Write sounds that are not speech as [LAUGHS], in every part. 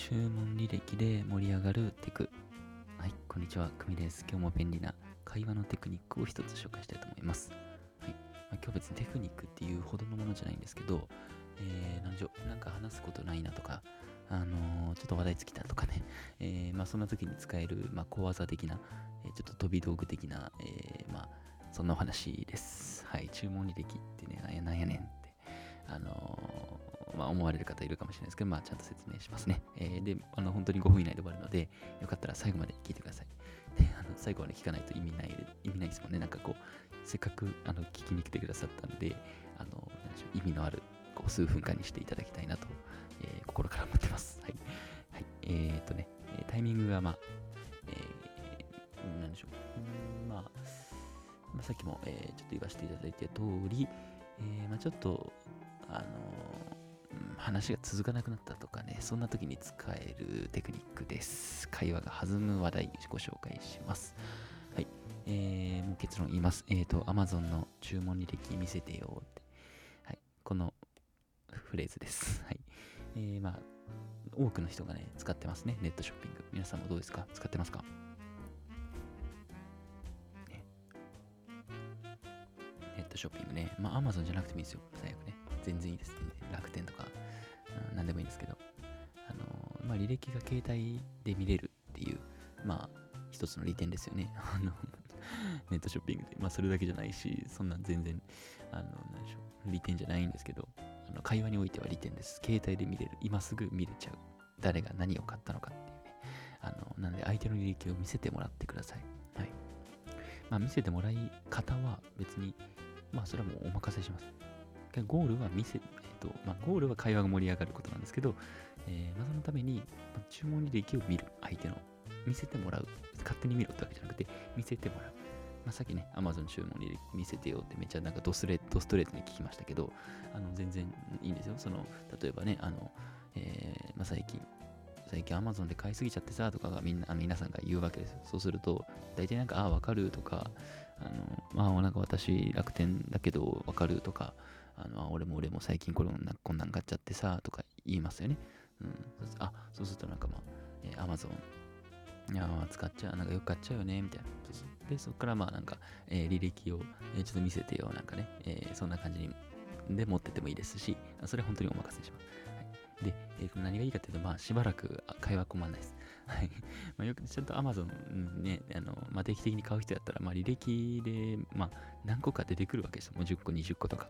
注文履歴で盛り上がるテク。はい、こんにちは、くみです。今日も便利な会話のテクニックを一つ紹介したいと思います。はい、まあ、今日別にテクニックっていうほどのものじゃないんですけど、えー、なんでしょ、なんか話すことないなとか、あのー、ちょっと話題尽きたとかね、[LAUGHS] えー、まあそんな時に使える、まあ小技的な、え、ちょっと飛び道具的な、え、まあそんなお話です。はい、注文履歴ってね、なんやねんって、あのまあ、思われる方いるかもしれないですけど、まあ、ちゃんと説明しますね。えー、で、あの、本当に5分以内で終わるので、よかったら最後まで聞いてください。で、あの最後まで聞かないと意味ない、意味ないですもんね。なんかこう、せっかくあの聞きに来てくださったんで、あの、なんでしょう、意味のあるこう数分間にしていただきたいなと、えー、心から思ってます。はい。はい。えー、っとね、タイミングが、まあ、えー、なんでしょう。まあ、まあ、さっきも、えー、ちょっと言わせていただいた通り、えー、まあ、ちょっと、あの話が続かなくなったとかね、そんな時に使えるテクニックです。会話が弾む話題ご紹介します。はい。えー、もう結論言います。えっ、ー、と、Amazon の注文履歴見せてよって。はい。このフレーズです。はい。えー、まあ、多くの人がね、使ってますね。ネットショッピング。皆さんもどうですか？使ってますか、ネットショッピングね。まあ、Amazon じゃなくてもいいですよ。最悪ね。全然いいです、ね。楽天とか、何でもいいんですけど、あのー、まあ、履歴が携帯で見れるっていう、まあ、一つの利点ですよね。[LAUGHS] あの、ネットショッピングで。まあ、それだけじゃないし、そんな全然、あの、なんでしょう、利点じゃないんですけど、あの会話においては利点です。携帯で見れる。今すぐ見れちゃう。誰が何を買ったのかっていうね。あの、なんで相手の履歴を見せてもらってください。はい。まあ、見せてもらい方は別に、まあ、それはもうお任せします。ゴールは見せ、と、まあ、ゴールは会話が盛り上がることなんですけど、えー、まあ、そのために、まあ、注文履歴を見る、相手の。見せてもらう。勝手に見ろってわけじゃなくて、見せてもらう。まあ、さっきね、Amazon 注文履歴見せてよってめっちゃなんかドスレドストレートに聞きましたけど、あの全然いいんですよ。その、例えばね、あの、えー、まあ、最近、最近 Amazon で買いすぎちゃってさとかがみんな、あの皆さんが言うわけですよ。そうすると、大体なんか、ああ、わかるとか、あの、まあ、なんか私楽天だけどわかるとか、あの、俺も俺も最近これこんなん買っちゃってさ、とか言いますよね。うん。あ、そうするとなんかまあ、えー、Amazon、いや使っちゃう、なんかよく買っちゃうよね、みたいな。で、そこからまあなんか、えー、履歴を、えー、ちょっと見せてよ、なんかね、えー、そんな感じに、で持っててもいいですし、それは本当にお任せします。はい、で、えー、何がいいかっていうと、まあしばらく会話困らないです。はい。[LAUGHS] まあ、よくちゃんと Amazon ね、あの、まあ、定期的に買う人やったら、まあ、履歴で、まあ、何個か出てくるわけですよ。もう10個、20個とか。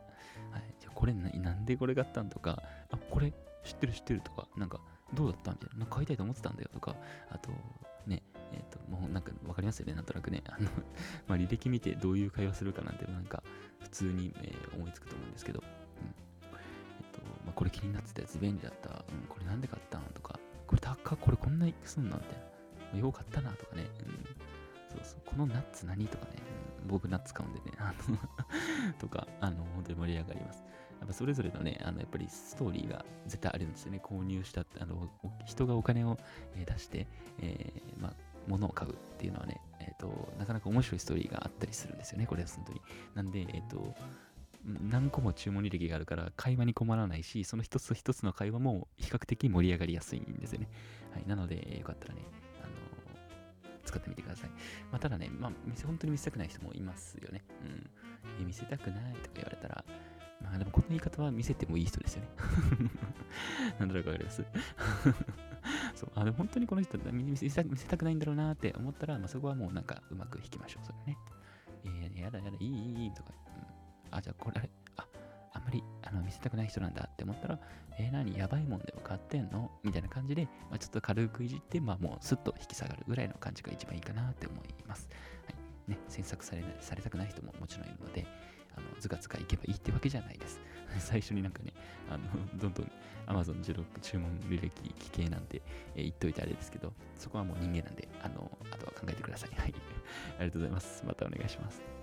はい。じゃこれな、なんでこれ買ったんとか、あ、これ知ってる知ってるとか、なんか、どうだった？みたいな。なんか買いたいと思ってたんだよとか、あと、ね、えっ、ー、と、もうなんかわかりますよね、なんとなくね。あの [LAUGHS] まあ、履歴見てどういう会話するかなんて、なんか、普通に、えー、思いつくと思うんですけど、うん。えっ、と、まあ、これ気になってたやつ便利だった。うん、これなんで買ったんとか、これ高これこんなにすんのみたいな。よかったなとかね。うん、そうそう。このナッツ何とかね。うん、僕ナッツ買うんでね。あの [LAUGHS] とか、あの、本当に盛り上がります。やっぱそれぞれのね、あの、やっぱりストーリーが絶対あるんですよね。購入した、あの、人がお金を出して、えー、まあ、物を買うっていうのはね、えっ、ー、と、なかなか面白いストーリーがあったりするんですよね。これは本当に。なんで、えっ、ー、と、何個も注文履歴があるから会話に困らないし、その一つ一つの会話も比較的盛り上がりやすいんですよね。はい。なので、よかったらね、あの、使ってみてください。まあ、ただね、まあ、本当に見せたくない人もいますよね。うん。見せたくないとか言われたら、まあでもこの言い方は見せてもいい人ですよね。[LAUGHS] なんとなくわかります？[LAUGHS] そう。あ、でも本当にこの人見せた見せたくないんだろうなって思ったら、まあ、そこはもうなんかうまく弾きましょう。それね。えー、やだやだ、いいいいいいとか、あ、じゃあこれあ、あ、んまりあの見せたくない人なんだって思ったら、えー、何、やばいもんでも買ってんの？みたいな感じで、まあ、ちょっと軽くいじって、まあもうスッと引き下がるぐらいの感じが一番いいかなって思います。はい。ね、詮索されされたくない人ももちろんいるので、あのずかずか行けばいいってわけじゃないです。[LAUGHS] 最初になんかね、あのどんどん Amazon16 注文履歴危険なんて、えー、言っといてあれですけど、そこはもう人間なんで、あの、あとは考えてください。はい。ありがとうございます。またお願いします。